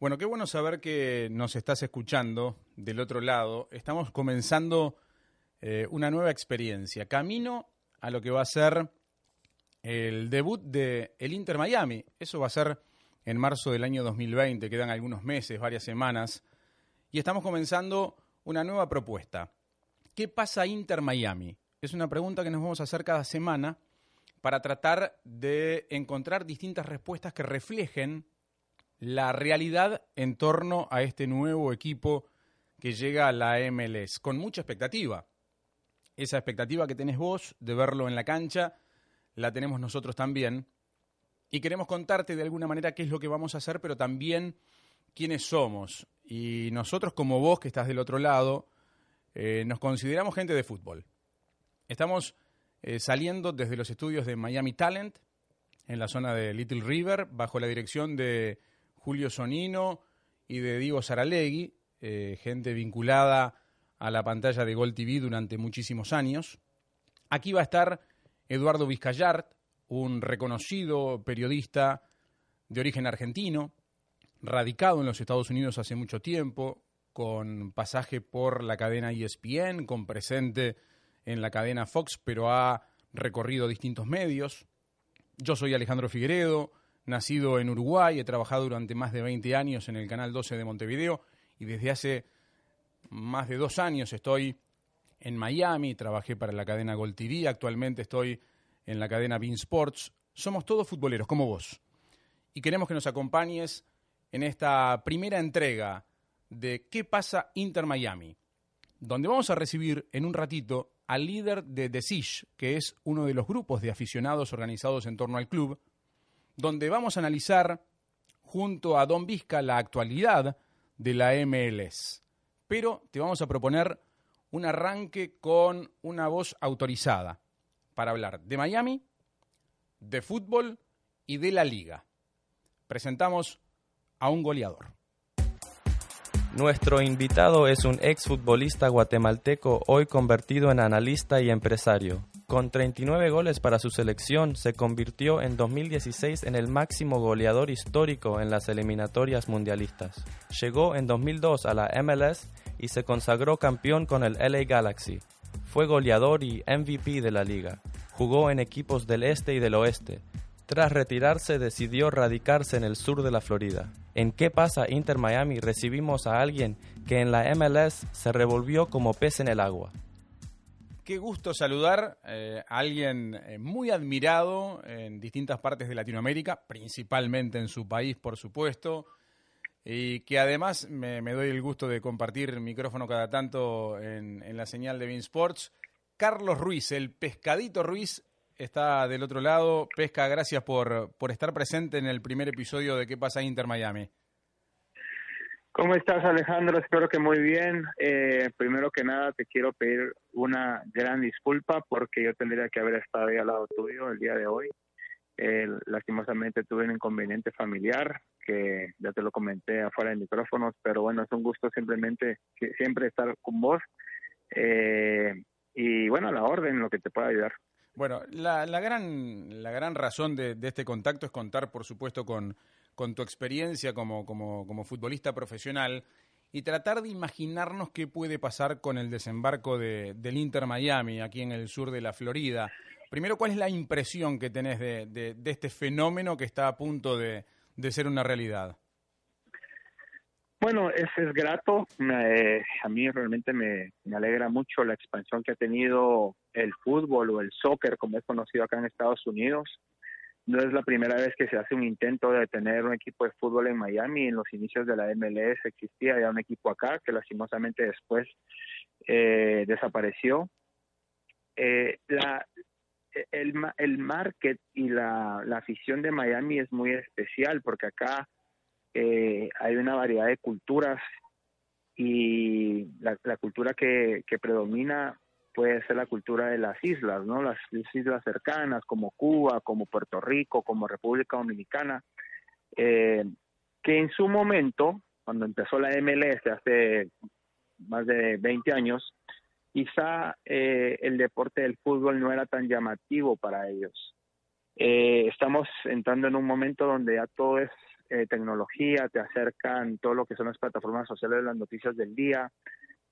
Bueno, qué bueno saber que nos estás escuchando del otro lado. Estamos comenzando eh, una nueva experiencia, camino a lo que va a ser el debut de el Inter Miami. Eso va a ser en marzo del año 2020, quedan algunos meses, varias semanas, y estamos comenzando una nueva propuesta. ¿Qué pasa Inter Miami? Es una pregunta que nos vamos a hacer cada semana para tratar de encontrar distintas respuestas que reflejen la realidad en torno a este nuevo equipo que llega a la MLS, con mucha expectativa. Esa expectativa que tenés vos de verlo en la cancha, la tenemos nosotros también. Y queremos contarte de alguna manera qué es lo que vamos a hacer, pero también quiénes somos. Y nosotros como vos que estás del otro lado, eh, nos consideramos gente de fútbol. Estamos eh, saliendo desde los estudios de Miami Talent, en la zona de Little River, bajo la dirección de Julio Sonino y de Diego Saralegui, eh, gente vinculada a la pantalla de Gol TV durante muchísimos años. Aquí va a estar Eduardo Vizcayart, un reconocido periodista de origen argentino, radicado en los Estados Unidos hace mucho tiempo, con pasaje por la cadena ESPN, con presente en la cadena Fox, pero ha recorrido distintos medios. Yo soy Alejandro Figueredo, nacido en Uruguay, he trabajado durante más de 20 años en el Canal 12 de Montevideo y desde hace más de dos años estoy en Miami, trabajé para la cadena Gold TV, actualmente estoy en la cadena Bean Sports. Somos todos futboleros, como vos. Y queremos que nos acompañes en esta primera entrega de ¿Qué pasa Inter Miami? Donde vamos a recibir en un ratito al líder de The que es uno de los grupos de aficionados organizados en torno al club, donde vamos a analizar junto a Don Vizca la actualidad de la MLS. Pero te vamos a proponer un arranque con una voz autorizada para hablar de Miami, de fútbol y de la liga. Presentamos a un goleador. Nuestro invitado es un exfutbolista guatemalteco hoy convertido en analista y empresario. Con 39 goles para su selección, se convirtió en 2016 en el máximo goleador histórico en las eliminatorias mundialistas. Llegó en 2002 a la MLS y se consagró campeón con el LA Galaxy. Fue goleador y MVP de la liga. Jugó en equipos del este y del oeste. Tras retirarse decidió radicarse en el sur de la Florida. En ¿Qué pasa Inter Miami? recibimos a alguien que en la MLS se revolvió como pez en el agua. Qué gusto saludar eh, a alguien eh, muy admirado en distintas partes de Latinoamérica, principalmente en su país, por supuesto, y que además me, doy el gusto de compartir micrófono cada tanto en, la señal de Bean Sports. Carlos Ruiz, el pescadito Ruiz, está del otro lado. Pesca, gracias por, por estar presente en el primer episodio de ¿Qué pasa Inter Miami? ¿Cómo estás, Alejandro? Espero que muy bien. Eh, primero que nada, te quiero pedir una gran disculpa porque yo tendría que haber estado ahí al lado tuyo el día de hoy. Eh, lastimosamente tuve un inconveniente familiar que ya te lo comenté afuera de micrófonos, pero bueno, es un gusto simplemente siempre estar con vos. Eh, y bueno, a la orden, lo que te pueda ayudar. Bueno, la, la, gran, la gran razón de, de este contacto es contar, por supuesto, con con tu experiencia como, como, como futbolista profesional y tratar de imaginarnos qué puede pasar con el desembarco de, del Inter Miami aquí en el sur de la Florida. Primero, ¿cuál es la impresión que tenés de, de, este fenómeno que está a punto de, ser una realidad? Bueno, es, es grato. a mí realmente me, me, alegra mucho la expansión que ha tenido el fútbol o el soccer, como es conocido acá en Estados Unidos. No es la primera vez que se hace un intento de tener un equipo de fútbol en Miami. En los inicios de la MLS existía ya un equipo acá que lastimosamente después eh, desapareció. Eh, el, el market y la, la, afición de Miami es muy especial porque acá eh, hay una variedad de culturas y la, la cultura que, que predomina puede ser la cultura de las islas, ¿no? Las, islas cercanas como Cuba, como Puerto Rico, como República Dominicana, eh, que en su momento, cuando empezó la MLS hace más de 20 años, quizá eh, el deporte del fútbol no era tan llamativo para ellos. Eh, estamos entrando en un momento donde ya todo es eh, tecnología, te acercan todo lo que son las plataformas sociales de las noticias del día,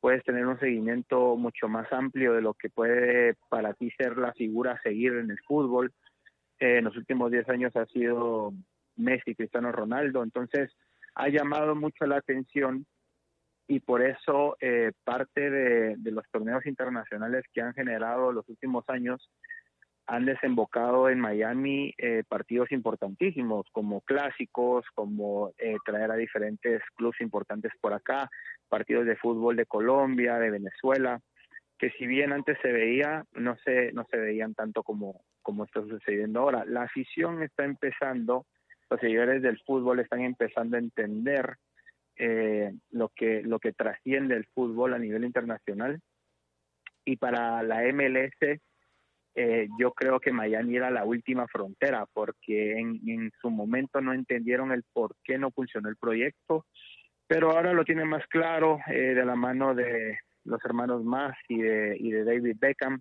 puedes tener un seguimiento mucho más amplio de lo que puede para ti ser la figura a seguir en el fútbol. Eh, en los últimos 10 años ha sido Messi, Cristiano Ronaldo, entonces ha llamado mucho la atención y por eso eh, parte de, de, los torneos internacionales que han generado los últimos años han desembocado en Miami eh, partidos importantísimos como clásicos, como eh, traer a diferentes clubes importantes por acá, partidos de fútbol de Colombia, de Venezuela, que si bien antes se veía, no se, no se veían tanto como, como está sucediendo ahora. La afición está empezando, los seguidores del fútbol están empezando a entender eh, lo, que, lo que trasciende el fútbol a nivel internacional. Y para la MLS, eh, yo creo que Miami era la última frontera porque en, su momento no entendieron el por qué no funcionó el proyecto, pero ahora lo tienen más claro eh, de la mano de los hermanos Más y de, David Beckham.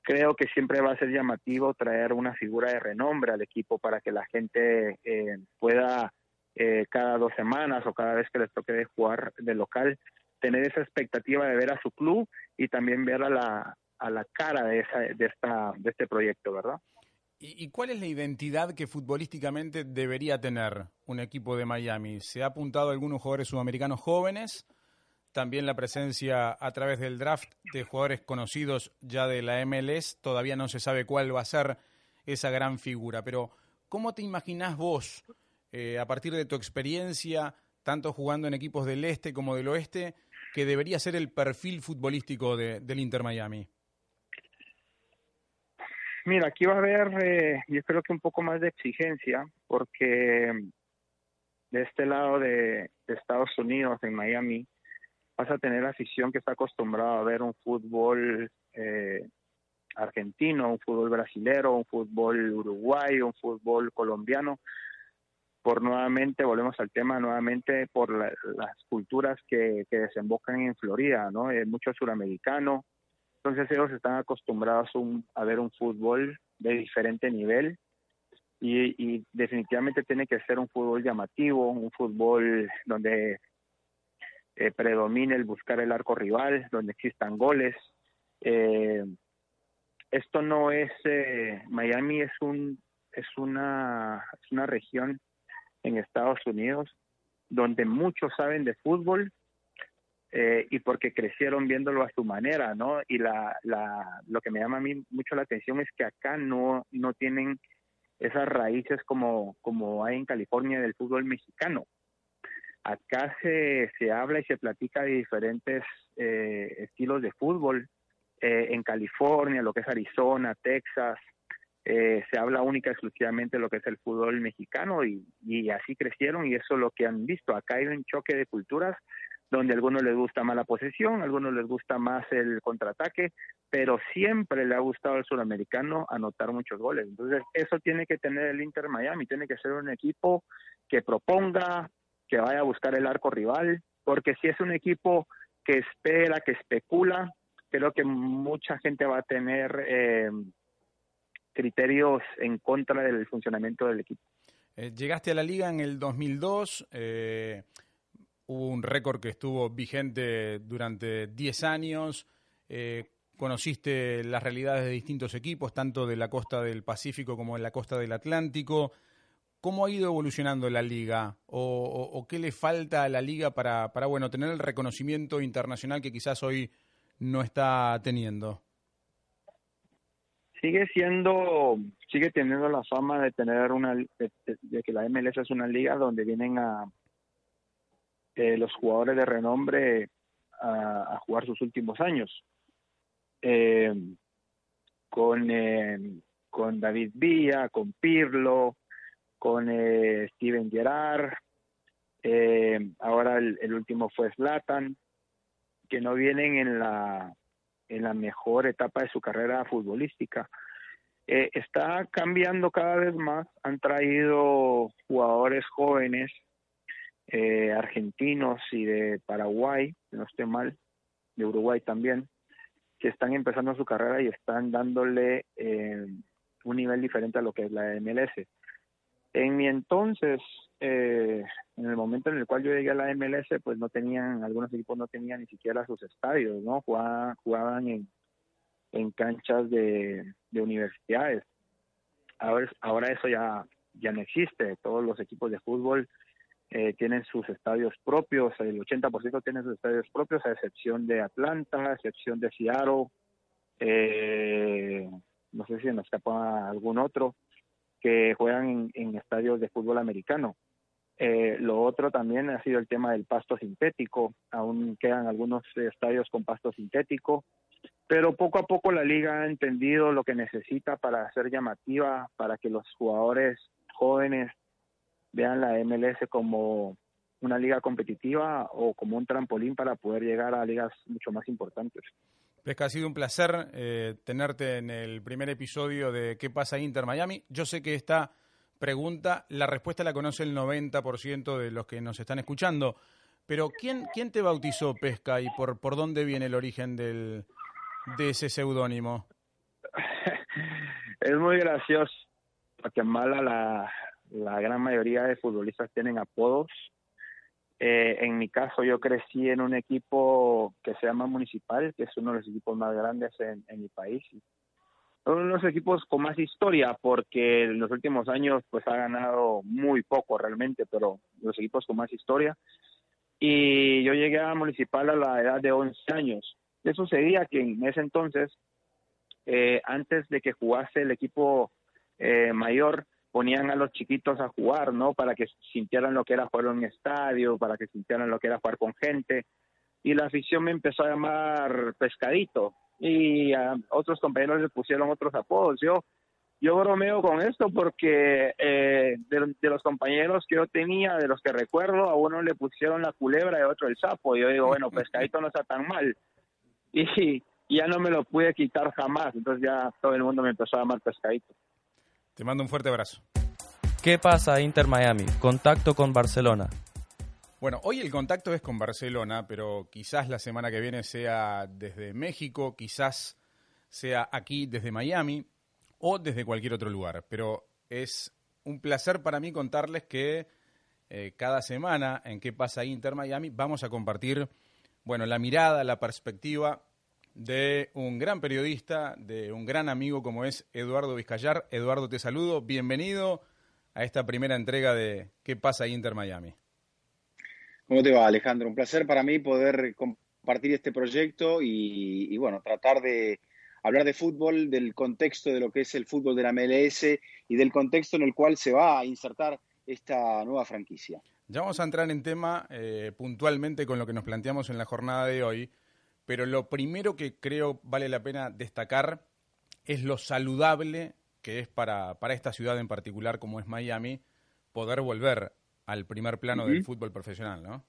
Creo que siempre va a ser llamativo traer una figura de renombre al equipo para que la gente eh, pueda cada dos semanas o cada vez que les toque de jugar de local tener esa expectativa de ver a su club y también ver a la, a la cara de, esa, de, esta, de este proyecto, ¿verdad? ¿Y, cuál es la identidad que futbolísticamente debería tener un equipo de Miami? Se ha apuntado algunos jugadores sudamericanos jóvenes, también la presencia a través del draft de jugadores conocidos ya de la MLS, todavía no se sabe cuál va a ser esa gran figura, pero ¿cómo te imaginás vos, eh, a partir de tu experiencia, tanto jugando en equipos del este como del oeste, que debería ser el perfil futbolístico del Inter Miami? Mira, aquí va a haber, eh, yo creo que un poco más de exigencia, porque de este lado de, Estados Unidos, en Miami, vas a tener afición que está acostumbrada a ver un fútbol eh, argentino, un fútbol brasilero, un fútbol uruguayo, un fútbol colombiano, por nuevamente, volvemos al tema, nuevamente por las culturas que, desembocan en Florida, ¿no? Eh, mucho suramericano, entonces ellos están acostumbrados a ver un fútbol de diferente nivel y, definitivamente tiene que ser un fútbol llamativo, un fútbol donde eh, predomine el buscar el arco rival, donde existan goles. Eh, esto no es eh, Miami es un es una es una región en Estados Unidos donde muchos saben de fútbol eh, y porque crecieron viéndolo a su manera, ¿no? Y la, la, lo que me llama a mí mucho la atención es que acá no, no tienen esas raíces como, como hay en California del fútbol mexicano. Acá se, se habla y se platica de diferentes eh, estilos de fútbol. Eh, en California, lo que es Arizona, Texas, se habla única exclusivamente de lo que es el fútbol mexicano y, y así crecieron y eso es lo que han visto. Acá hay un choque de culturas donde a algunos les gusta más la posesión, a algunos les gusta más el contraataque, pero siempre le ha gustado al sudamericano anotar muchos goles. Entonces, eso tiene que tener el Inter Miami, tiene que ser un equipo que proponga, que vaya a buscar el arco rival, porque si es un equipo que espera, que especula, creo que mucha gente va a tener eh, criterios en contra del funcionamiento del equipo. Eh, llegaste a la liga en el 2002. Eh un récord que estuvo vigente durante 10 años. Eh, conociste las realidades de distintos equipos, tanto de la costa del Pacífico como de la costa del Atlántico. ¿Cómo ha ido evolucionando la liga? ¿O, qué le falta a la liga para, para bueno, tener el reconocimiento internacional que quizás hoy no está teniendo? Sigue siendo, sigue teniendo la fama de tener una, de que la MLS es una liga donde vienen a, eh, los jugadores de renombre a, jugar sus últimos años. Eh, con, eh, con David Villa, con Pirlo, con Steven Gerrard, ahora el, último fue Slatan, que no vienen en la, en la mejor etapa de su carrera futbolística. está cambiando cada vez más, han traído jugadores jóvenes eh, argentinos y de Paraguay, no esté mal, de Uruguay también, que están empezando su carrera y están dándole eh, un nivel diferente a lo que es la MLS. En mi entonces, eh, en el momento en el cual yo llegué a la MLS, pues no tenían, algunos equipos no tenían ni siquiera sus estadios, ¿no? Jugaban, jugaban en, canchas de, de universidades. Ahora, ahora eso ya, ya no existe. Todos los equipos de fútbol eh, tienen sus estadios propios, el 80% tienen sus estadios propios, a excepción de Atlanta, a excepción de Seattle, eh, no sé si nos escapa algún otro, que juegan en, estadios de fútbol americano. Eh, lo otro también ha sido el tema del pasto sintético, aún quedan algunos estadios con pasto sintético, pero poco a poco la liga ha entendido lo que necesita para ser llamativa, para que los jugadores jóvenes vean la MLS como una liga competitiva o como un trampolín para poder llegar a ligas mucho más importantes. Pesca, ha sido un placer eh, tenerte en el primer episodio de ¿Qué pasa Inter Miami? Yo sé que esta pregunta, la respuesta la conoce el 90% de los que nos están escuchando, pero ¿quién, quién te bautizó Pesca y por, por dónde viene el origen del, de ese seudónimo? es muy gracioso. Guatemala la, la gran mayoría de futbolistas tienen apodos. Eh, en mi caso, yo crecí en un equipo que se llama Municipal, que es uno de los equipos más grandes en, mi país. Uno de los equipos con más historia, porque en los últimos años pues ha ganado muy poco realmente, pero los equipos con más historia. Y yo llegué a Municipal a la edad de 11 años. ¿Qué sucedía? Que en ese entonces, eh, antes de que jugase el equipo eh, mayor, ponían a los chiquitos a jugar, ¿no? Para que sintieran lo que era jugar en un estadio, para que sintieran lo que era jugar con gente. Y la afición me empezó a llamar pescadito y a otros compañeros le pusieron otros apodos. Yo yo bromeo con esto porque eh, de, los compañeros que yo tenía, de los que recuerdo, a uno le pusieron la culebra y a otro el sapo. Y yo digo, bueno, pescadito no está tan mal. Y, y ya no me lo pude quitar jamás. Entonces ya todo el mundo me empezó a llamar pescadito. Te mando un fuerte abrazo. ¿Qué pasa Inter Miami? Contacto con Barcelona. Bueno, hoy el contacto es con Barcelona, pero quizás la semana que viene sea desde México, quizás sea aquí desde Miami o desde cualquier otro lugar. Pero es un placer para mí contarles que eh, cada semana en qué pasa Inter Miami vamos a compartir, bueno, la mirada, la perspectiva de un gran periodista, de un gran amigo como es Eduardo Vizcayar. Eduardo, te saludo. Bienvenido a esta primera entrega de ¿Qué pasa Inter Miami? ¿Cómo te va, Alejandro? Un placer para mí poder compartir este proyecto y, bueno, tratar de hablar de fútbol, del contexto de lo que es el fútbol de la MLS y del contexto en el cual se va a insertar esta nueva franquicia. Ya vamos a entrar en tema eh, puntualmente con lo que nos planteamos en la jornada de hoy pero lo primero que creo vale la pena destacar es lo saludable que es para, para esta ciudad en particular como es Miami poder volver al primer plano del fútbol profesional, ¿no?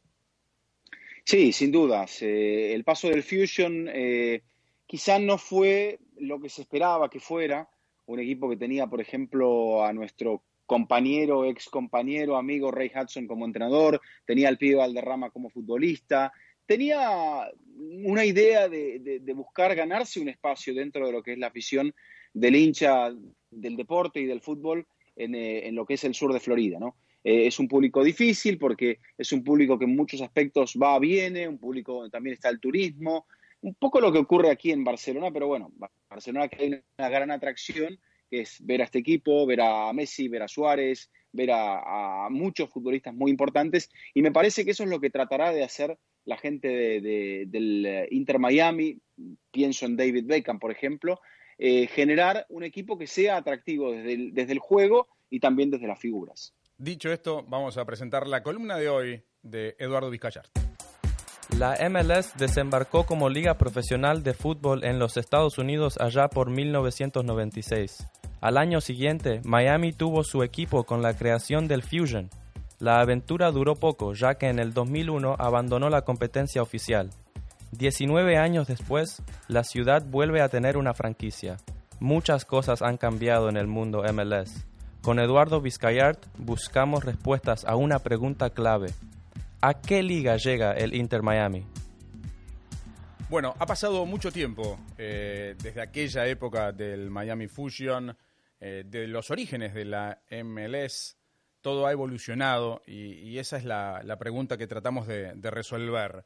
Sí, sin dudas. Eh, el paso del Fusion eh, quizás no fue lo que se esperaba que fuera. Un equipo que tenía, por ejemplo, a nuestro compañero, ex compañero, amigo Ray Hudson como entrenador, tenía al pibe Valderrama como futbolista, tenía una idea de, buscar ganarse un espacio dentro de lo que es la afición del hincha del deporte y del fútbol en, eh, lo que es el sur de Florida, ¿no? Eh, es un público difícil porque es un público que en muchos aspectos va, viene, un público donde también está el turismo, un poco lo que ocurre aquí en Barcelona, pero bueno, Barcelona que hay una gran atracción, que es ver a este equipo, ver a Messi, ver a Suárez, ver a muchos futbolistas muy importantes, y me parece que eso es lo que tratará de hacer la gente de, del eh, Inter Miami, pienso en David Beckham, por ejemplo, eh, generar un equipo que sea atractivo desde el, desde el juego y también desde las figuras. Dicho esto, vamos a presentar la columna de hoy de Eduardo Vizcayart. La MLS desembarcó como liga profesional de fútbol en los Estados Unidos allá por 1996. Al año siguiente, Miami tuvo su equipo con la creación del Fusion, la aventura duró poco, ya que en el 2001 abandonó la competencia oficial. 19 años después, la ciudad vuelve a tener una franquicia. Muchas cosas han cambiado en el mundo MLS. Con Eduardo Vizcayart buscamos respuestas a una pregunta clave. ¿A qué liga llega el Inter Miami? Bueno, ha pasado mucho tiempo eh, desde aquella época del Miami Fusion, eh, de los orígenes de la MLS, todo ha evolucionado y, esa es la, pregunta que tratamos de, resolver.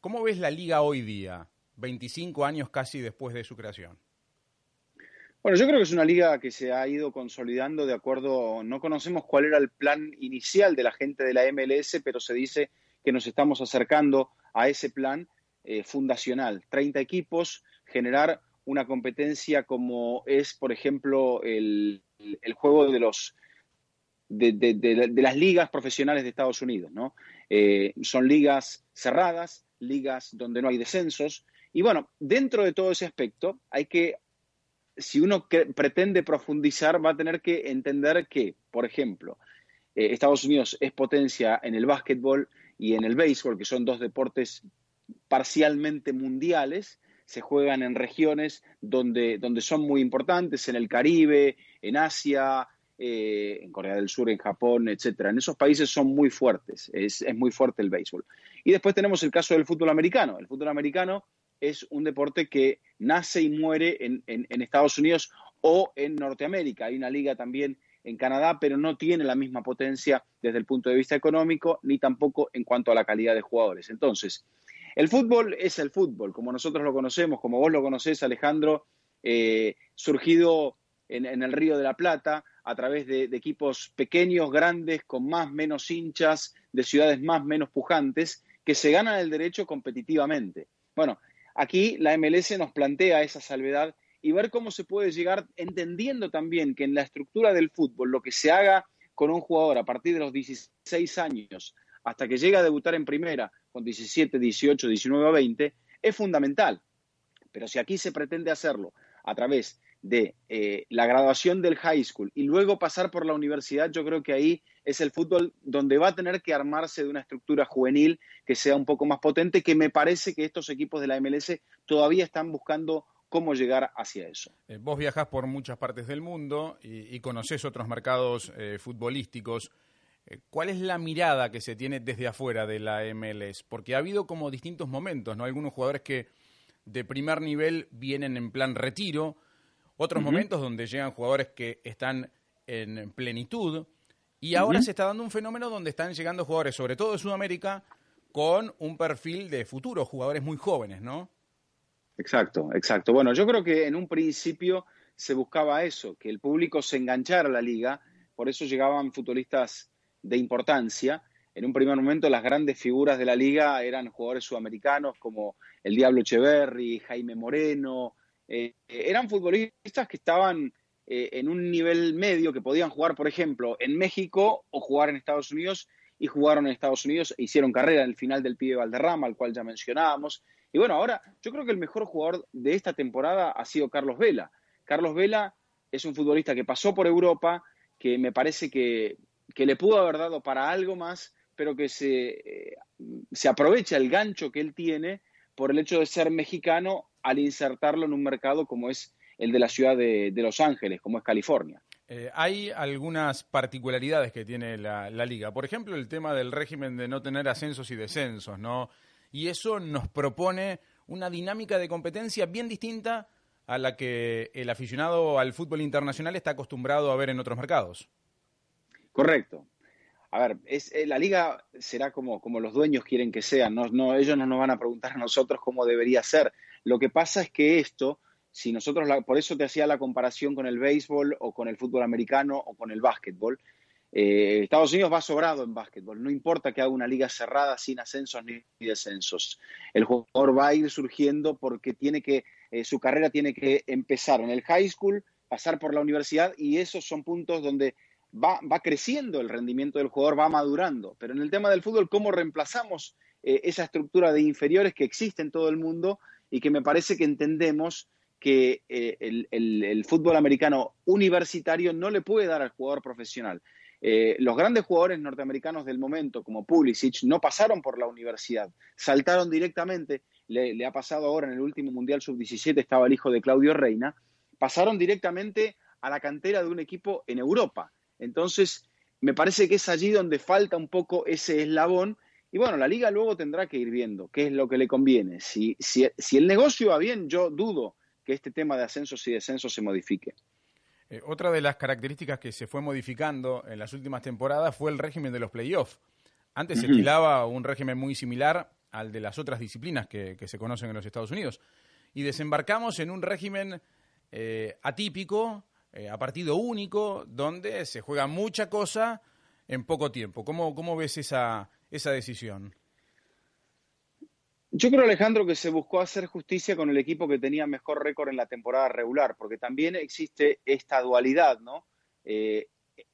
¿Cómo ves la liga hoy día, 25 años casi después de su creación? Bueno, yo creo que es una liga que se ha ido consolidando de acuerdo, no conocemos cuál era el plan inicial de la gente de la MLS, pero se dice que nos estamos acercando a ese plan eh, fundacional. 30 equipos, generar una competencia como es, por ejemplo, el, el juego de los de, las ligas profesionales de Estados Unidos, ¿no? Eh, son ligas cerradas, ligas donde no hay descensos. Y bueno, dentro de todo ese aspecto, hay que, si uno pretende profundizar, va a tener que entender que, por ejemplo, eh, Estados Unidos es potencia en el básquetbol y en el béisbol, que son dos deportes parcialmente mundiales, se juegan en regiones donde, donde son muy importantes, en el Caribe, en Asia, eh, en Corea del Sur, en Japón, etcétera. En esos países son muy fuertes, es, muy fuerte el béisbol. Y después tenemos el caso del fútbol americano. El fútbol americano es un deporte que nace y muere en, Estados Unidos o en Norteamérica. Hay una liga también en Canadá, pero no tiene la misma potencia desde el punto de vista económico ni tampoco en cuanto a la calidad de jugadores. Entonces, el fútbol es el fútbol, como nosotros lo conocemos, como vos lo conocés, Alejandro, eh, surgido en, el Río de la Plata, a través de, equipos pequeños, grandes, con más, menos hinchas, de ciudades más, menos pujantes, que se ganan el derecho competitivamente. Bueno, aquí la MLS nos plantea esa salvedad y ver cómo se puede llegar entendiendo también que en la estructura del fútbol lo que se haga con un jugador a partir de los 16 años hasta que llega a debutar en primera con 17, 18, 19 o 20 es fundamental. Pero si aquí se pretende hacerlo a través de eh, la graduación del high school y luego pasar por la universidad, yo creo que ahí es el fútbol donde va a tener que armarse de una estructura juvenil que sea un poco más potente, que me parece que estos equipos de la MLS todavía están buscando cómo llegar hacia eso. Eh, vos viajás por muchas partes del mundo y, y conocés otros mercados eh, futbolísticos. ¿Cuál es la mirada que se tiene desde afuera de la MLS? Porque ha habido como distintos momentos, ¿no? Algunos jugadores que de primer nivel vienen en plan retiro, otros momentos donde llegan jugadores que están en plenitud. Y ahora se está dando un fenómeno donde están llegando jugadores, sobre todo de Sudamérica, con un perfil de futuro, jugadores muy jóvenes, ¿no? Exacto, exacto. Bueno, yo creo que en un principio se buscaba eso, que el público se enganchara a la liga, por eso llegaban futbolistas de importancia. En un primer momento las grandes figuras de la liga eran jugadores sudamericanos como el Diablo Echeverry, Jaime Moreno, eh, eran futbolistas que estaban eh, en un nivel medio, que podían jugar, por ejemplo, en México o jugar en Estados Unidos, y jugaron en Estados Unidos e hicieron carrera en el final del pibe Valderrama, al cual ya mencionábamos. Y bueno, ahora yo creo que el mejor jugador de esta temporada ha sido Carlos Vela. Carlos Vela es un futbolista que pasó por Europa, que me parece que, le pudo haber dado para algo más, pero que se, eh, se aprovecha el gancho que él tiene por el hecho de ser mexicano al insertarlo en un mercado como es el de la ciudad de, Los Ángeles, como es California. Eh, hay algunas particularidades que tiene la, liga. Por ejemplo, el tema del régimen de no tener ascensos y descensos, ¿no? Y eso nos propone una dinámica de competencia bien distinta a la que el aficionado al fútbol internacional está acostumbrado a ver en otros mercados. Correcto. A ver, es, eh, la liga será como, como los dueños quieren que sea. No, no, ellos no nos van a preguntar a nosotros cómo debería ser. Lo que pasa es que esto, si nosotros, por eso te hacía la comparación con el béisbol o con el fútbol americano o con el básquetbol. Eh, Estados Unidos va sobrado en básquetbol, no importa que haga una liga cerrada sin ascensos ni descensos. El jugador va a ir surgiendo porque tiene que, eh, su carrera tiene que empezar en el high school, pasar por la universidad y esos son puntos donde va, creciendo el rendimiento del jugador, va madurando. Pero en el tema del fútbol, ¿cómo reemplazamos eh, esa estructura de inferiores que existe en todo el mundo y que me parece que entendemos que eh, el, fútbol americano universitario no le puede dar al jugador profesional. Eh, los grandes jugadores norteamericanos del momento, como Pulisic, no pasaron por la universidad, saltaron directamente, le, ha pasado ahora en el último Mundial Sub-17, estaba el hijo de Claudio Reina, pasaron directamente a la cantera de un equipo en Europa. Entonces, me parece que es allí donde falta un poco ese eslabón y bueno, la liga luego tendrá que ir viendo qué es lo que le conviene. Si, si, si el negocio va bien, yo dudo que este tema de ascensos y descensos se modifique. Eh, otra de las características que se fue modificando en las últimas temporadas fue el régimen de los playoffs. Antes se estilaba un régimen muy similar al de las otras disciplinas que, se conocen en los Estados Unidos. Y desembarcamos en un régimen eh, atípico, eh, a partido único, donde se juega mucha cosa en poco tiempo. ¿Cómo, cómo ves esa, esa decisión? Yo creo, Alejandro, que se buscó hacer justicia con el equipo que tenía mejor récord en la temporada regular, porque también existe esta dualidad, ¿no? Eh,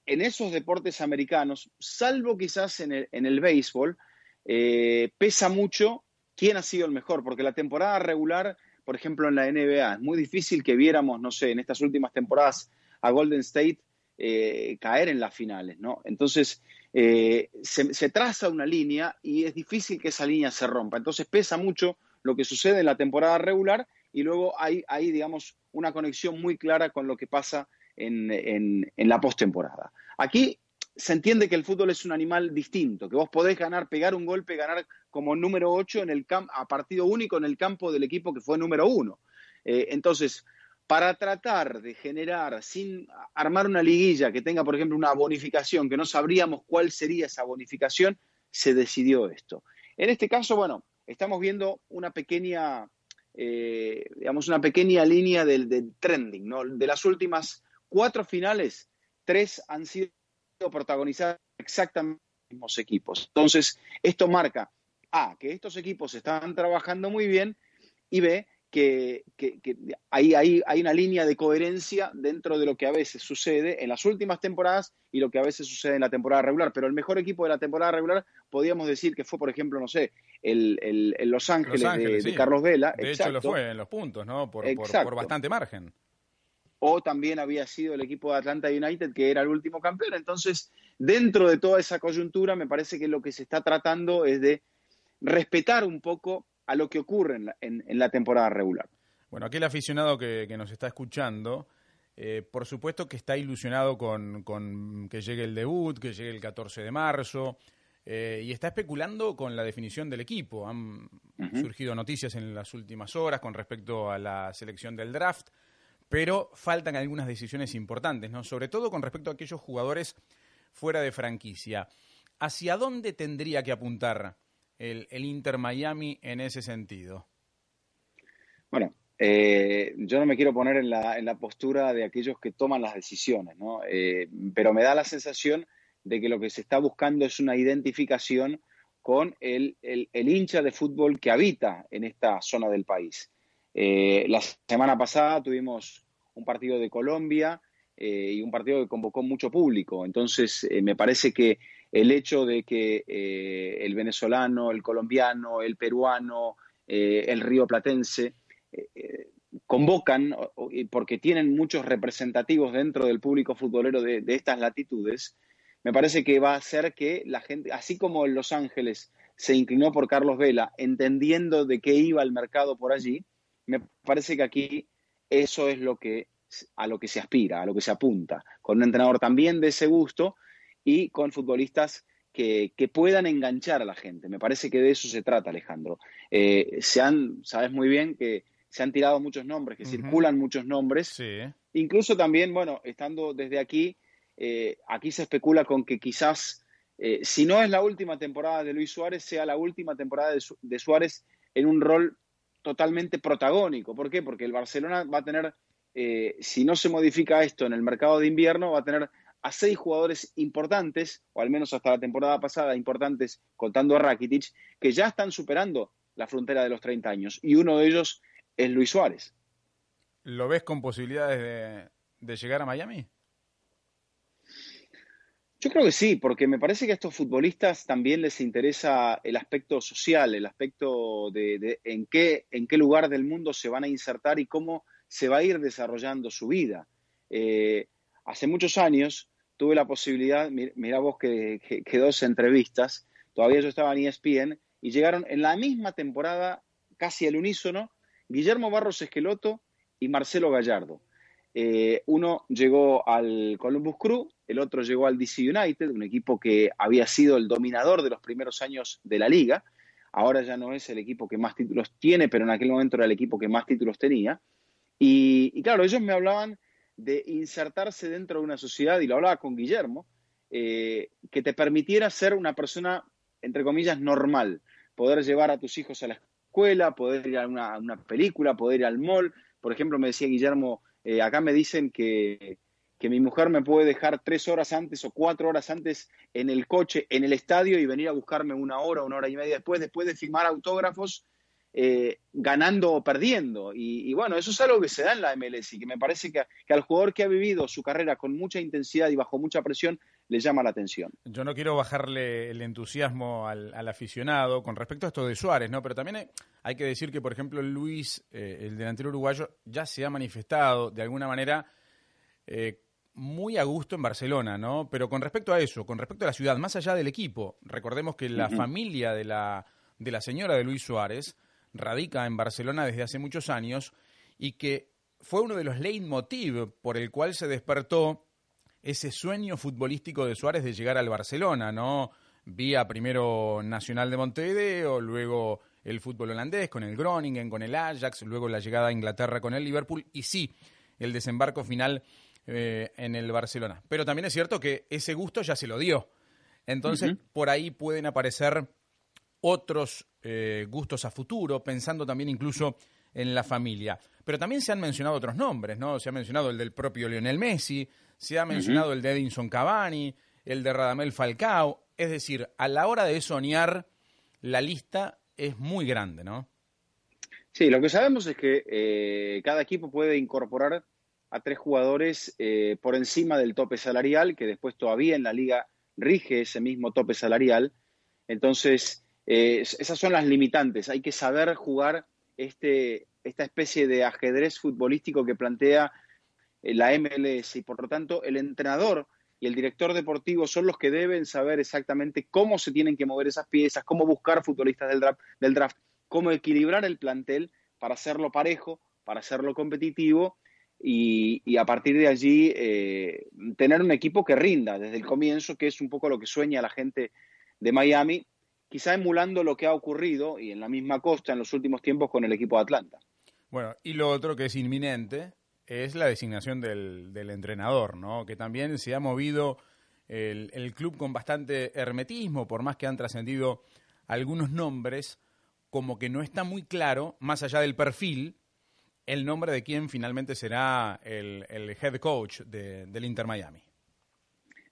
en esos deportes americanos, salvo quizás en el, en el béisbol, eh, pesa mucho quién ha sido el mejor, porque la temporada regular, por ejemplo, en la NBA, es muy difícil que viéramos, no sé, en estas últimas temporadas a Golden State eh, caer en las finales, ¿no? Entonces, eh, se, traza una línea y es difícil que esa línea se rompa. Entonces, pesa mucho lo que sucede en la temporada regular y luego hay, hay digamos, una conexión muy clara con lo que pasa en, en, la postemporada. Aquí se entiende que el fútbol es un animal distinto, que vos podés ganar, pegar un golpe, ganar como número 8 en el a partido único en el campo del equipo que fue número 1. Eh, entonces, para tratar de generar, sin armar una liguilla que tenga, por ejemplo, una bonificación, que no sabríamos cuál sería esa bonificación, se decidió esto. En este caso, bueno, estamos viendo una pequeña, eh, digamos, una pequeña línea del, trending, ¿no? De las últimas cuatro finales, tres han sido protagonizadas exactamente los mismos equipos. Entonces, esto marca, A, que estos equipos están trabajando muy bien, y B, que, hay, hay, una línea de coherencia dentro de lo que a veces sucede en las últimas temporadas y lo que a veces sucede en la temporada regular. Pero el mejor equipo de la temporada regular podríamos decir que fue, por ejemplo, no sé, el, el, Los Ángeles, de, Carlos Vela. De hecho, lo fue en los puntos, ¿no? Por, por, bastante margen. O también había sido el equipo de Atlanta United, que era el último campeón. Entonces, dentro de toda esa coyuntura, me parece que lo que se está tratando es de respetar un poco a lo que ocurre en la, temporada regular. Bueno, aquel aficionado que, nos está escuchando, eh, por supuesto que está ilusionado con, que llegue el debut, que llegue el 14 de marzo, eh, y está especulando con la definición del equipo. Han surgido noticias en las últimas horas con respecto a la selección del draft, pero faltan algunas decisiones importantes, ¿no? sobre todo con respecto a aquellos jugadores fuera de franquicia. ¿Hacia dónde tendría que apuntar el, Inter Miami en ese sentido? Bueno, eh, yo no me quiero poner en la, en la, postura de aquellos que toman las decisiones, ¿no? Eh, pero me da la sensación de que lo que se está buscando es una identificación con el, hincha de fútbol que habita en esta zona del país. Eh, la semana pasada tuvimos un partido de Colombia y un partido que convocó mucho público. Entonces, me parece que el hecho de que eh, el venezolano, el colombiano, el peruano, eh, el río platense eh, convocan, porque tienen muchos representativos dentro del público futbolero de, estas latitudes, me parece que va a hacer que la gente, así como en Los Ángeles se inclinó por Carlos Vela, entendiendo de qué iba el mercado por allí, me parece que aquí eso es lo que a lo que se aspira, a lo que se apunta, con un entrenador también de ese gusto y con futbolistas que, puedan enganchar a la gente. Me parece que de eso se trata, Alejandro. Eh, se han, sabes muy bien que se han tirado muchos nombres, que circulan muchos nombres. Incluso también, bueno, estando desde aquí, eh, aquí se especula con que quizás, eh, si no es la última temporada de Luis Suárez, sea la última temporada de, de, Suárez en un rol totalmente protagónico. ¿Por qué? Porque el Barcelona va a tener, si no se modifica esto en el mercado de invierno, va a tener a seis jugadores importantes, o al menos hasta la temporada pasada importantes, contando a Rakitic, que ya están superando la frontera de los 30 años. Y uno de ellos es Luis Suárez. ¿Lo ves con posibilidades de, llegar a Miami? Yo creo que sí, porque me parece que a estos futbolistas también les interesa el aspecto social, el aspecto de, en, qué, en qué lugar del mundo se van a insertar y cómo se va a ir desarrollando su vida. Eh, hace muchos años tuve la posibilidad, mira vos que, que, dos entrevistas, todavía yo estaba en ESPN, y llegaron en la misma temporada, casi al unísono, Guillermo Barros Esqueloto y Marcelo Gallardo. Eh, uno llegó al Columbus Crew, el otro llegó al DC United, un equipo que había sido el dominador de los primeros años de la liga. Ahora ya no es el equipo que más títulos tiene, pero en aquel momento era el equipo que más títulos tenía. Y, claro, ellos me hablaban de insertarse dentro de una sociedad, y lo hablaba con Guillermo, eh, que te permitiera ser una persona, entre comillas, normal, poder llevar a tus hijos a la escuela, poder ir a una, película, poder ir al mall. Por ejemplo, me decía Guillermo, eh, acá me dicen que, que mi mujer me puede dejar tres horas antes o cuatro horas antes en el coche, en el estadio y venir a buscarme una hora, una hora y media después, después de firmar autógrafos, eh, ganando o perdiendo. Y, bueno, eso es algo que se da en la MLS y que me parece que, al jugador que ha vivido su carrera con mucha intensidad y bajo mucha presión le llama la atención. Yo no quiero bajarle el entusiasmo al, aficionado con respecto a esto de Suárez, ¿no? Pero también hay, que decir que, por ejemplo, Luis, eh, el delantero uruguayo, ya se ha manifestado de alguna manera eh, muy a gusto en Barcelona, ¿no? Pero con respecto a eso, con respecto a la ciudad, más allá del equipo, recordemos que la familia de la, de la señora de Luis Suárez radica en Barcelona desde hace muchos años y que fue uno de los leitmotiv por el cual se despertó ese sueño futbolístico de Suárez de llegar al Barcelona, ¿no? Vía primero Nacional de Montevideo, luego el fútbol holandés con el Groningen, con el Ajax, luego la llegada a Inglaterra con el Liverpool y sí, el desembarco final eh, en el Barcelona. Pero también es cierto que ese gusto ya se lo dio. Entonces, por ahí pueden aparecer otros eh, gustos a futuro, pensando también incluso en la familia. Pero también se han mencionado otros nombres, ¿no? Se ha mencionado el del propio Lionel Messi, se ha mencionado el de Edinson Cavani, el de Radamel Falcao. Es decir, a la hora de soñar, la lista es muy grande, ¿no? Sí, lo que sabemos es que eh, cada equipo puede incorporar a tres jugadores eh, por encima del tope salarial, que después todavía en la liga rige ese mismo tope salarial. Entonces, eh, esas son las limitantes. Hay que saber jugar este, esta especie de ajedrez futbolístico que plantea eh, la MLS y por lo tanto el entrenador y el director deportivo son los que deben saber exactamente cómo se tienen que mover esas piezas, cómo buscar futbolistas del draft, del draft cómo equilibrar el plantel para hacerlo parejo, para hacerlo competitivo y, a partir de allí eh, tener un equipo que rinda desde el comienzo, que es un poco lo que sueña la gente de Miami, quizá emulando lo que ha ocurrido y en la misma costa en los últimos tiempos con el equipo de Atlanta. Bueno, y lo otro que es inminente es la designación del, entrenador, ¿no? Que también se ha movido el, el club con bastante hermetismo, por más que han trascendido algunos nombres, como que no está muy claro, más allá del perfil, el nombre de quién finalmente será el, head coach del Inter Miami.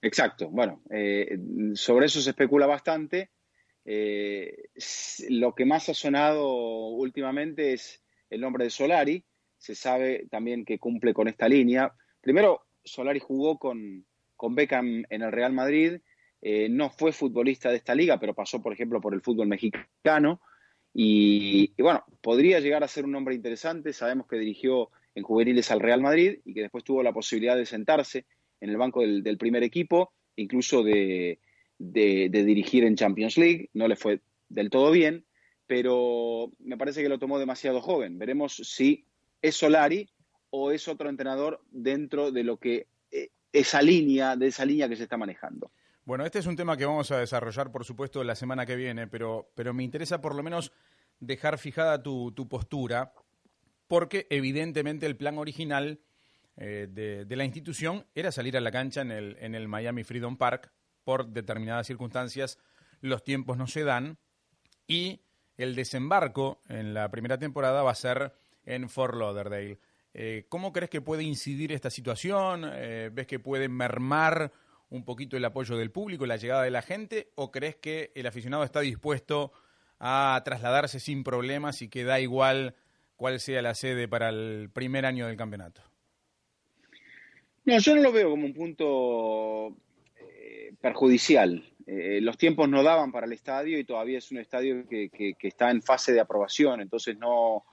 Exacto, bueno, eh, sobre eso se especula bastante. Eh, lo que más ha sonado últimamente es el nombre de Solari. Se sabe también que cumple con esta línea. Primero, Solari jugó con, con Beckham en el Real Madrid. Eh, no fue futbolista de esta liga, pero pasó, por ejemplo, por el fútbol mexicano. Y, bueno, podría llegar a ser un hombre interesante. Sabemos que dirigió en juveniles al Real Madrid y que después tuvo la posibilidad de sentarse en el banco del, primer equipo, incluso de, dirigir en Champions League. No le fue del todo bien, pero me parece que lo tomó demasiado joven. Veremos si es Solari o es otro entrenador dentro de lo que eh, esa línea, de esa línea que se está manejando. Bueno, este es un tema que vamos a desarrollar, por supuesto, la semana que viene, pero, pero me interesa por lo menos dejar fijada tu, postura, porque evidentemente el plan original eh, de, la institución era salir a la cancha en el, en el Miami Freedom Park. Por determinadas circunstancias, los tiempos no se dan y el desembarco en la primera temporada va a ser en Fort Lauderdale. Eh, ¿Cómo crees que puede incidir esta situación? Eh, ¿Ves que puede mermar un poquito el apoyo del público, la llegada de la gente, o crees que el aficionado está dispuesto a trasladarse sin problemas y que da igual cuál sea la sede para el primer año del campeonato? No, yo no lo veo como un punto eh, perjudicial. Eh, los tiempos no daban para el estadio y todavía es un estadio que, está en fase de aprobación, entonces no,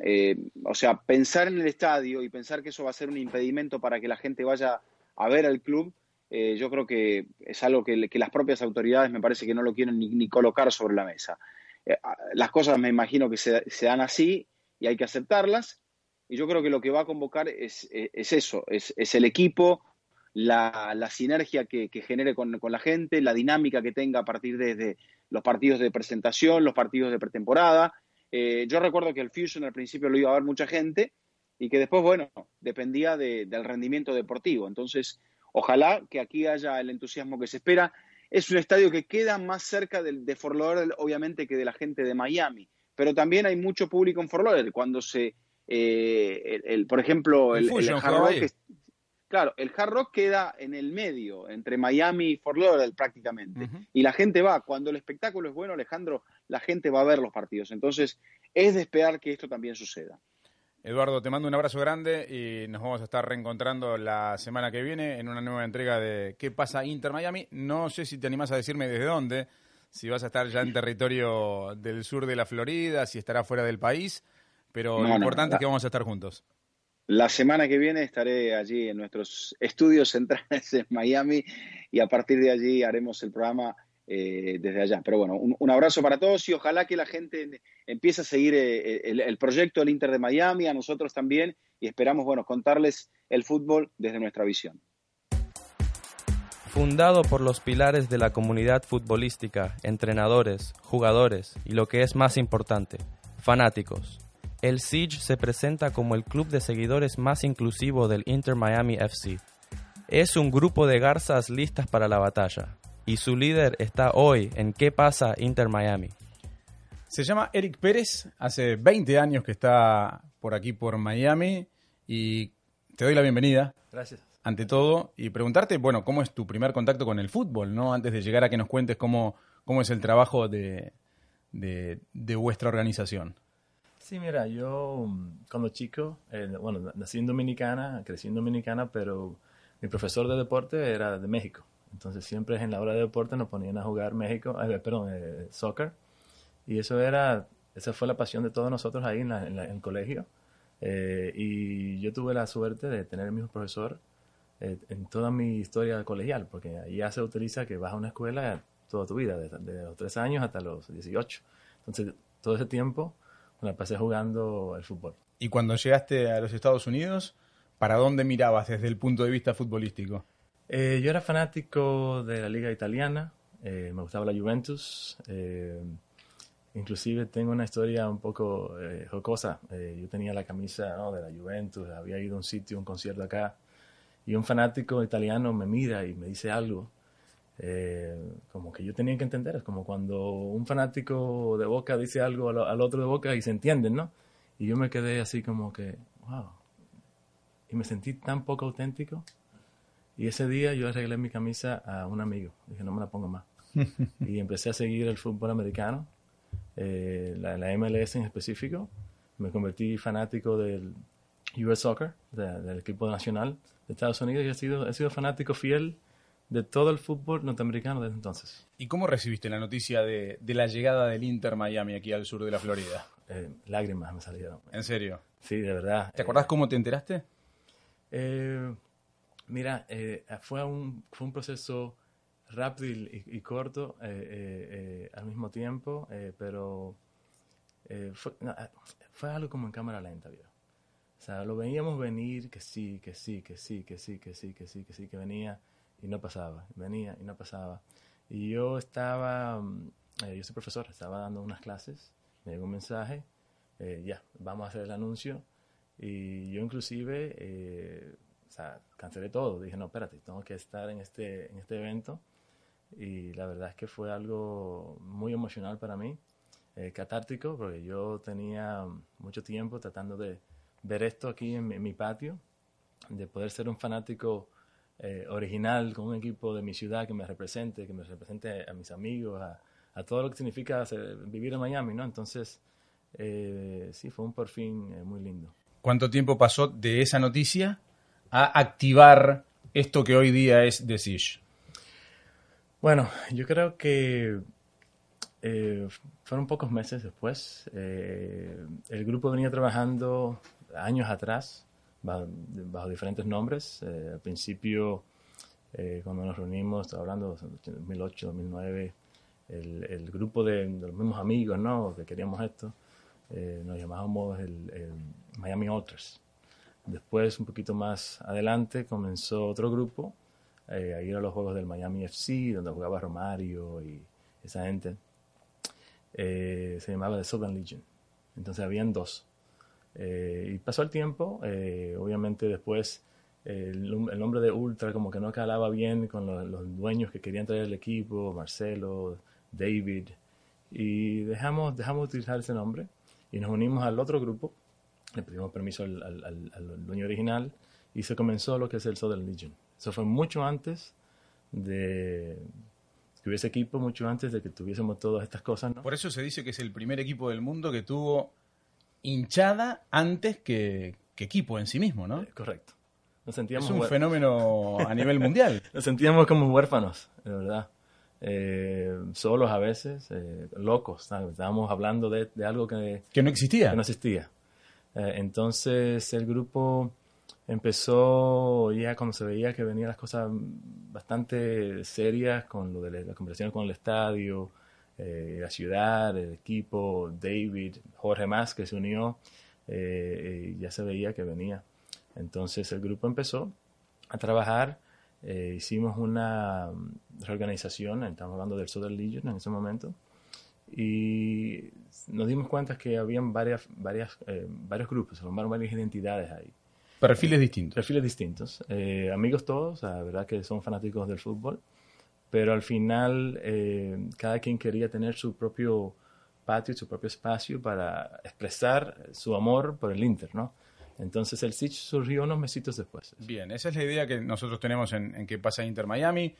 eh, o sea, pensar en el estadio y pensar que eso va a ser un impedimento para que la gente vaya a ver al club, eh, yo creo que es algo que, las propias autoridades me parece que no lo quieren ni, colocar sobre la mesa. Las cosas me imagino que se, dan así y hay que aceptarlas. Y yo creo que lo que va a convocar es, eso, es, el equipo, la, sinergia que, genere con, la gente, la dinámica que tenga a partir de, los partidos de presentación, los partidos de pretemporada. Eh, yo recuerdo que el Fusion al principio lo iba a ver mucha gente y que después, bueno, dependía del rendimiento deportivo. Entonces, ojalá que aquí haya el entusiasmo que se espera. Es un estadio que queda más cerca de, de Fort Lauderdale, obviamente, que de la gente de Miami, pero también hay mucho público en Fort Lauderdale. Cuando se, eh, el, por ejemplo, el, el, Hard Rock, claro, el Hard Rock queda en el medio, entre Miami y Fort Lauderdale prácticamente, y la gente va. Cuando el espectáculo es bueno, Alejandro, la gente va a ver los partidos. Entonces, es de esperar que esto también suceda. Eduardo, te mando un abrazo grande y nos vamos a estar reencontrando la semana que viene en una nueva entrega de ¿Qué pasa Inter Miami? No sé si te animás a decirme desde dónde, si vas a estar ya en territorio del sur de la Florida, si estará fuera del país, pero lo importante es que vamos a estar juntos. La semana que viene estaré allí en nuestros estudios centrales en Miami y a partir de allí haremos el programa eh, desde allá. Pero bueno, un, abrazo para todos y ojalá que la gente empiece a seguir eh, el, proyecto del Inter de Miami, a nosotros también, y esperamos, bueno, contarles el fútbol desde nuestra visión. Fundado por los pilares de la comunidad futbolística, entrenadores, jugadores y lo que es más importante, fanáticos. El Siege se presenta como el club de seguidores más inclusivo del Inter Miami FC. Es un grupo de garzas listas para la batalla, y su líder está hoy en ¿Qué pasa Inter Miami? Se llama Eric Pérez, hace 20 años que está por aquí, por Miami, y te doy la bienvenida. Gracias. Ante todo, y preguntarte, bueno, ¿cómo es tu primer contacto con el fútbol, no? Antes de llegar a que nos cuentes cómo, cómo es el trabajo de, de, vuestra organización. Sí, mira, yo cuando chico, eh, bueno, nací en Dominicana, crecí en Dominicana, pero mi profesor de deporte era de México. Entonces siempre en la hora de deporte nos ponían a jugar México, eh, perdón, eh, soccer. Y eso era, esa fue la pasión de todos nosotros ahí en, el colegio. Eh, y yo tuve la suerte de tener el mismo profesor en toda mi historia colegial, porque ya se utiliza que vas a una escuela toda tu vida, desde, los 3 años hasta los 18. Entonces, todo ese tiempo la pasé jugando el fútbol. ¿Y cuando llegaste a los Estados Unidos, para dónde mirabas desde el punto de vista futbolístico? Eh, yo era fanático de la liga italiana, eh, me gustaba la Juventus, eh, inclusive tengo una historia un poco jocosa, yo tenía la camisa de la Juventus, había ido a un sitio, un concierto acá, y un fanático italiano me mira y me dice algo, como que yo tenía que entender, es como cuando un fanático de Boca dice algo al, al otro de Boca y se entienden, ¿no? Y yo me quedé así como que, wow, y me sentí tan poco auténtico y ese día yo arreglé mi camisa a un amigo. Dije, no me la pongo más. y empecé a seguir el fútbol americano, eh, la, MLS en específico. Me convertí fanático del US Soccer, del equipo nacional de Estados Unidos, y he sido, he sido fanático fiel de todo el fútbol norteamericano desde entonces. ¿Y cómo recibiste la noticia de, la llegada del Inter Miami aquí al sur de la Florida? Eh, lágrimas me salieron. ¿En serio? Sí, de verdad. ¿Te acordás cómo te enteraste? Eh, Mira, eh, fue, un, fue un proceso rápido y, corto eh, eh, al mismo tiempo, pero fue, fue, algo como en cámara lenta, ¿vio? O sea, lo veíamos venir, que sí, que sí, que sí, que sí, que sí, que sí, que sí, que venía y no pasaba, venía y no pasaba. Y yo estaba, mm, yo soy profesor, estaba dando unas clases, me llegó un mensaje, ya, vamos a hacer el anuncio. Y yo inclusive o sea, cancelé todo. Dije, no, espérate, tengo que estar en este, en este evento. Y la verdad es que fue algo muy emocional para mí, eh, catártico, porque yo tenía mucho tiempo tratando de ver esto aquí en mi, patio, de poder ser un fanático eh, original con un equipo de mi ciudad que me represente, que me represente a mis amigos, a, a todo lo que significa vivir en Miami, ¿no? Entonces, eh, sí, fue un por fin muy lindo. ¿Cuánto tiempo pasó de esa noticia a activar esto que hoy día es The Siege? Bueno, yo creo que eh, fueron pocos meses después. Eh, el grupo venía trabajando años atrás bajo, diferentes nombres. Eh, al principio, cuando nos reunimos, hablando de 2008, 2009, el, grupo de, los mismos amigos ¿no? que queríamos esto, nos llamábamos el, Miami Ultras. Después, un poquito más adelante, comenzó otro grupo eh, a ir a los juegos del Miami FC, donde jugaba Romario y esa gente. Eh, se llamaba The Southern Legion. Entonces habían dos. Y pasó el tiempo, obviamente después el, nombre de Ultra como que no calaba bien con los, dueños que querían traer el equipo, Marcelo, David, y dejamos, dejamos utilizar ese nombre y nos unimos al otro grupo, le pedimos permiso al, al, dueño original y se comenzó lo que es el Southern Legion. Eso fue mucho antes de que hubiese equipo, mucho antes de que tuviésemos todas estas cosas. Por eso se dice que es el primer equipo del mundo que tuvo hinchada antes que, equipo en sí mismo, ¿no? correcto. Nos sentíamos es un fenómeno a nivel mundial. Nos sentíamos como huérfanos, de verdad. Eh, solos a veces, eh, locos. Estábamos hablando de, algo que, que no existía. Que no existía. Eh, entonces el grupo empezó ya cuando se veía que venían las cosas bastante serias con lo de la conversación con el estadio, eh, la ciudad, el equipo, David, Jorge Más que se unió, eh, ya se veía que venía. Entonces el grupo empezó a trabajar, hicimos una reorganización, estamos hablando del Southern Legion en ese momento, y nos dimos cuenta que habían varias, varias, eh, varios grupos, se formaron varias identidades ahí. Perfiles distintos. Perfiles distintos. Eh, amigos todos, la verdad que son fanáticos del fútbol, pero al final eh, cada quien quería tener su propio patio, su propio espacio para expresar su amor por el Inter, ¿no? Entonces el Sitch surgió unos mesitos después. Bien, esa es la idea que nosotros tenemos en, en que pasa Inter Miami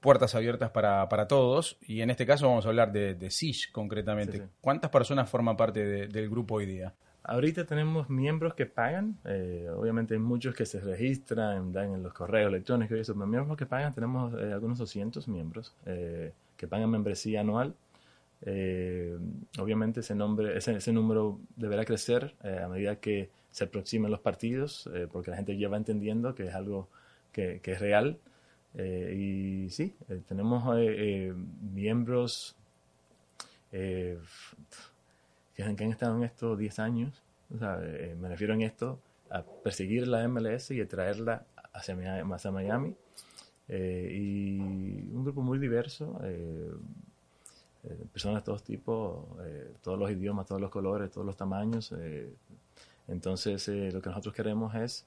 puertas abiertas para, para, todos. Y en este caso vamos a hablar de, de SISH concretamente. ¿Cuántas personas forman parte del grupo hoy día? Ahorita tenemos miembros que pagan, eh, obviamente hay muchos que se registran, dan en los correos electrónicos y eso, pero miembros que pagan tenemos eh, algunos 200 miembros eh, que pagan membresía anual. obviamente ese, nombre, ese, número deberá crecer a medida que se aproximen los partidos, porque la gente ya va entendiendo que es algo que, es real. Y sí, tenemos miembros que, han estado en esto 10 años. me refiero en esto a perseguir la MLS y a traerla hacia, hacia Miami. y un grupo muy diverso, personas de todos tipos, todos los idiomas, todos los colores, todos los tamaños. entonces, lo que nosotros queremos es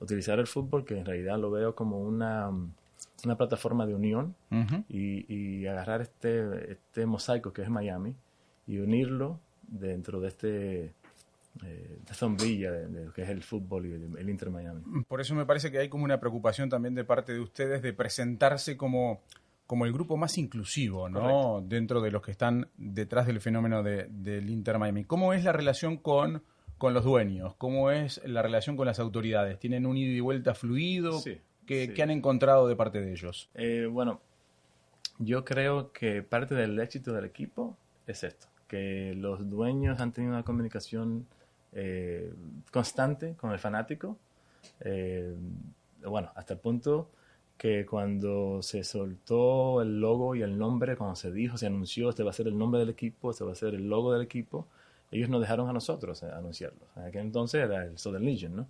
utilizar el fútbol, que en realidad lo veo como una una plataforma de unión y, agarrar este, este mosaico que es Miami y unirlo dentro de este eh, esta sombrilla de, lo que es el fútbol y el, Inter Miami. Por eso me parece que hay como una preocupación también de parte de ustedes de presentarse como, como el grupo más inclusivo, ¿no? Dentro de los que están detrás del fenómeno del Inter Miami. ¿Cómo es la relación con, con los dueños? ¿Cómo es la relación con las autoridades? ¿Tienen un ida y vuelta fluido? Sí. ¿Qué, han encontrado de parte de ellos? Eh, bueno, yo creo que parte del éxito del equipo es esto, que los dueños han tenido una comunicación eh, constante con el fanático, eh, bueno, hasta el punto que cuando se soltó el logo y el nombre, cuando se dijo, se anunció, este va a ser el nombre del equipo, este va a ser el logo del equipo, ellos nos dejaron a nosotros anunciarlo. En aquel entonces era el Southern Legion, ¿no?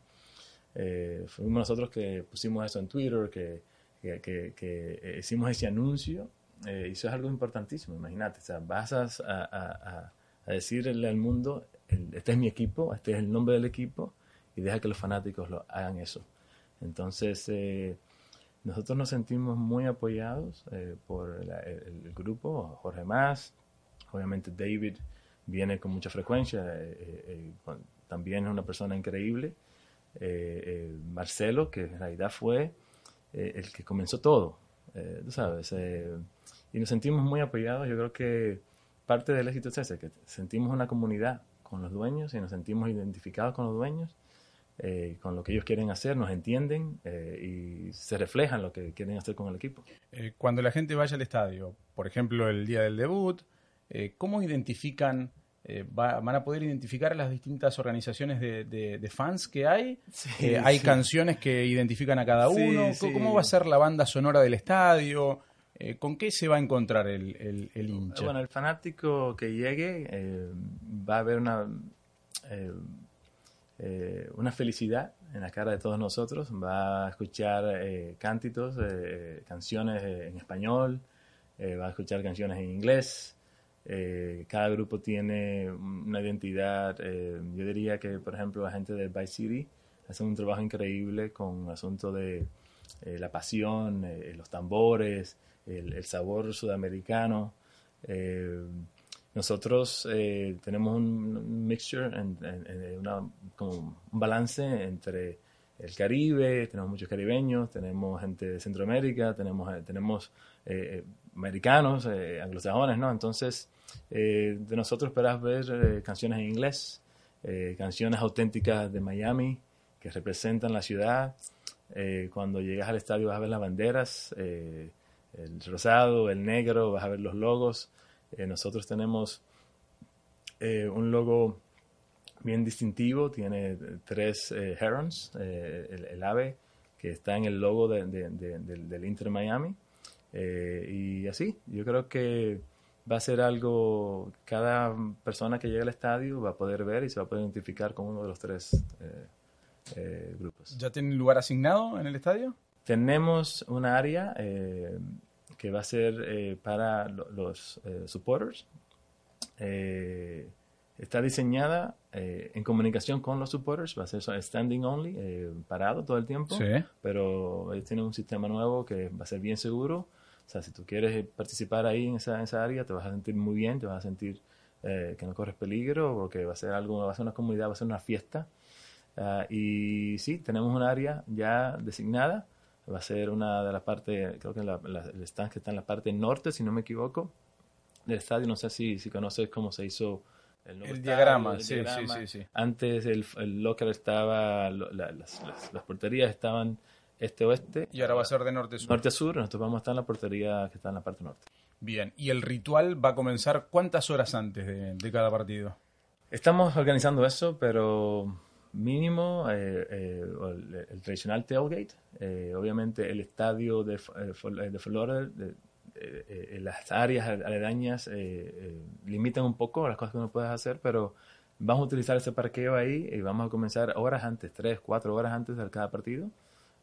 Eh, fuimos nosotros que pusimos eso en Twitter, que, que, que, hicimos ese anuncio. Eh, eso es algo importantísimo, imagínate. O sea, vas a, a, a, decirle al mundo, este es mi equipo, este es el nombre del equipo, y deja que los fanáticos lo hagan eso. Entonces, eh, nosotros nos sentimos muy apoyados eh, por el, grupo, Jorge Más, obviamente David viene con mucha frecuencia, también es una persona increíble. Eh, eh, Marcelo, que en realidad fue eh, el que comenzó todo, tú sabes, y nos sentimos muy apoyados. Yo creo que parte del éxito es ese, que sentimos una comunidad con los dueños y nos sentimos identificados con los dueños, con lo que ellos quieren hacer, nos entienden y se reflejan lo que quieren hacer con el equipo. cuando la gente vaya al estadio, por ejemplo, el día del debut, ¿cómo identifican eh, van a poder identificar las distintas organizaciones de, fans que hay. Eh, hay canciones que identifican a cada uno. ¿Cómo va a ser la banda sonora del estadio? Eh, ¿Con qué se va a encontrar el, hincha? Bueno, el fanático que llegue va a ver una, una felicidad en la cara de todos nosotros. Va a escuchar cántitos, canciones en español, va a escuchar canciones en inglés. Eh, cada grupo tiene una identidad. Eh, yo diría que, por ejemplo, la gente de Vice City hace un trabajo increíble con asunto de eh, la pasión, los tambores, el, sabor sudamericano. nosotros tenemos un mixture, como un balance entre el Caribe, tenemos muchos caribeños, tenemos gente de Centroamérica, tenemos, tenemos americanos, anglosajones, ¿no? Entonces, eh, de nosotros esperas ver eh, canciones en inglés, eh, canciones auténticas de Miami que representan la ciudad. cuando llegas al estadio vas a ver las banderas, el rosado, el negro, vas a ver los logos. nosotros tenemos un logo bien distintivo, tiene tres herons, el, ave que está en el logo del Inter Miami. y así, yo creo que va a ser algo, cada persona que llegue al estadio va a poder ver y se va a poder identificar con uno de los tres eh, eh, grupos. ¿Ya tiene lugar asignado en el estadio? Tenemos un área eh, que va a ser para los supporters. está diseñada en comunicación con los supporters, va a ser standing only, parado todo el tiempo, sí. pero tienen un sistema nuevo que va a ser bien seguro o sea, si tú quieres participar ahí en esa, esa área, te vas a sentir muy bien, te vas a sentir eh, que no corres peligro, porque va a ser algo, va a ser una comunidad, va a ser una fiesta. Ah, y sí, tenemos un área ya designada, va a ser una de las partes, creo que el stand que está en la parte norte, si no me equivoco, del estadio. No sé si, si conoces cómo se hizo el, diagrama, sí, sí, sí, Antes el, el locker estaba, las, las, porterías estaban este-oeste. Y ahora va a ser de norte-sur. Norte-sur, nosotros vamos a estar en la portería que está en la parte norte. Bien, ¿y el ritual va a comenzar cuántas horas antes de, cada partido? Estamos organizando eso, pero mínimo eh, eh, el, tradicional tailgate, eh, obviamente el estadio de, de Florida, las áreas aledañas limitan un poco las cosas que uno puede hacer, pero vamos a utilizar ese parqueo ahí y vamos a comenzar horas antes, tres, cuatro horas antes de cada partido.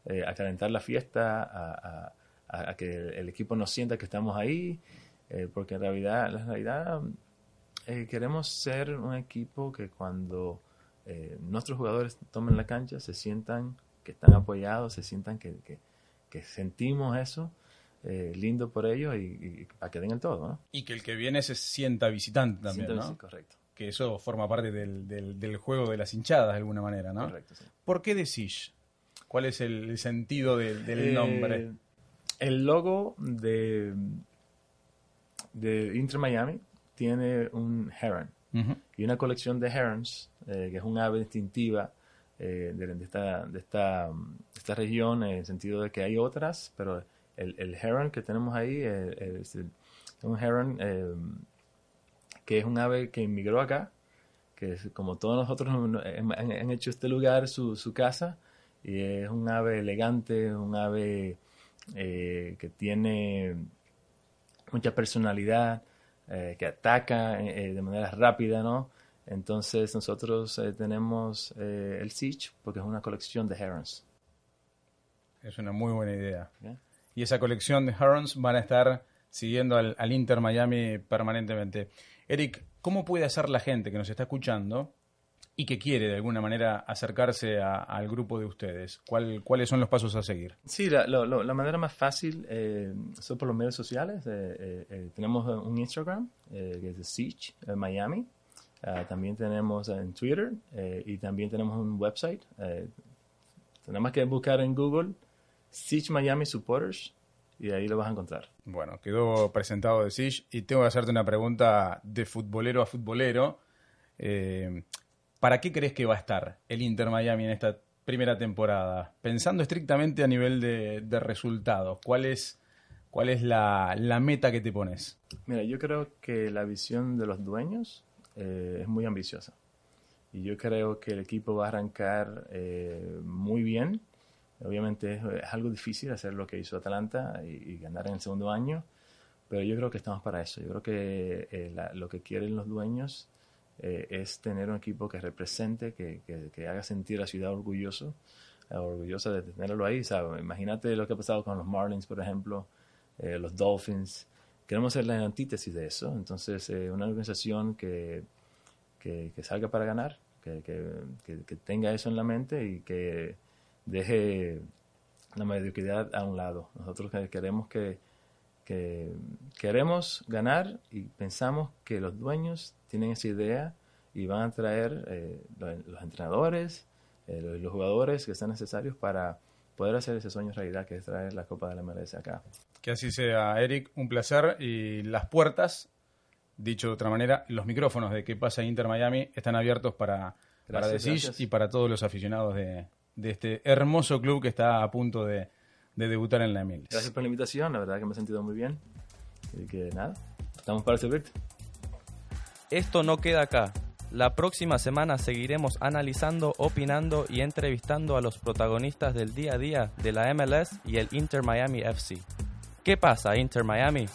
Eh, a calentar la fiesta, a, que el, equipo nos sienta que estamos ahí, eh, porque en realidad, en realidad eh, queremos ser un equipo que cuando nuestros jugadores tomen la cancha se sientan que están apoyados, se sientan que, que, sentimos eso. lindo por ellos y, para que den el todo. Y que el que viene se sienta visitante también, ¿no? correcto. Que eso forma parte del, del, juego de las hinchadas de alguna manera, ¿no? Correcto, sí. ¿Por qué decís ¿Cuál es el, sentido del eh, nombre? El logo de, de Inter Miami tiene un heron y una colección de herons, eh, que es un ave distintiva eh, de, esta, de, esta, esta, región, en el sentido de que hay otras, pero el, el heron que tenemos ahí es, un heron que es un ave que inmigró acá, que como todos nosotros han, hecho este lugar su, su casa, y es un ave elegante, un ave eh, que tiene mucha personalidad, eh, que ataca eh, de manera rápida, ¿no? Entonces nosotros tenemos el Siege porque es una colección de herons. Es una muy buena idea. Y esa colección de herons van a estar siguiendo al, al Inter Miami permanentemente. Eric, ¿cómo puede hacer la gente que nos está escuchando y que quiere de alguna manera acercarse al grupo de ustedes? ¿Cuál, ¿Cuáles son los pasos a seguir? Sí, la, la manera más fácil eh, son por los medios sociales. Eh, eh, tenemos un Instagram que es Siege Miami. Ah, también tenemos en Twitter y también tenemos un website. tenemos que buscar en Google Siege Miami Supporters y ahí lo vas a encontrar. Bueno, quedó presentado de Siege y tengo que hacerte una pregunta de futbolero a futbolero. ¿Para qué crees que va a estar el Inter Miami en esta primera temporada? Pensando estrictamente a nivel de, resultados, ¿cuál es, cuál es la, meta que te pones? Mira, yo creo que la visión de los dueños eh, es muy ambiciosa. Y yo creo que el equipo va a arrancar eh, muy bien. Obviamente es, algo difícil hacer lo que hizo Atalanta y, ganar en el segundo año, pero yo creo que estamos para eso. Yo creo que eh, lo que quieren los dueños eh, es tener un equipo que represente, que, que, haga sentir a la ciudad orgulloso, eh, orgullosa de tenerlo ahí. Imagínate lo que ha pasado con los Marlins, por ejemplo, eh, los Dolphins, queremos ser la antítesis de eso. Entonces, una organización que, que, salga para ganar, que, que, tenga eso en la mente y que deje la mediocridad a un lado. Nosotros queremos que, queremos ganar y pensamos que los dueños tienen esa idea y van a traer eh, los, entrenadores, eh, los, jugadores que sean necesarios para poder hacer ese sueño realidad que es traer la Copa de la MLS acá. Que así sea, Eric, un placer y las puertas, dicho de otra manera, los micrófonos de qué pasa Inter Miami están abiertos para, para decir y para todos los aficionados de, de este hermoso club que está a punto de, debutar en la MLS. Gracias por la invitación, la verdad que me he sentido muy bien. Y que nada, estamos para servirte. Esto no queda acá. La próxima semana seguiremos analizando, opinando y entrevistando a los protagonistas del día a día de la MLS y el Inter Miami FC. ¿Qué pasa, Inter Miami?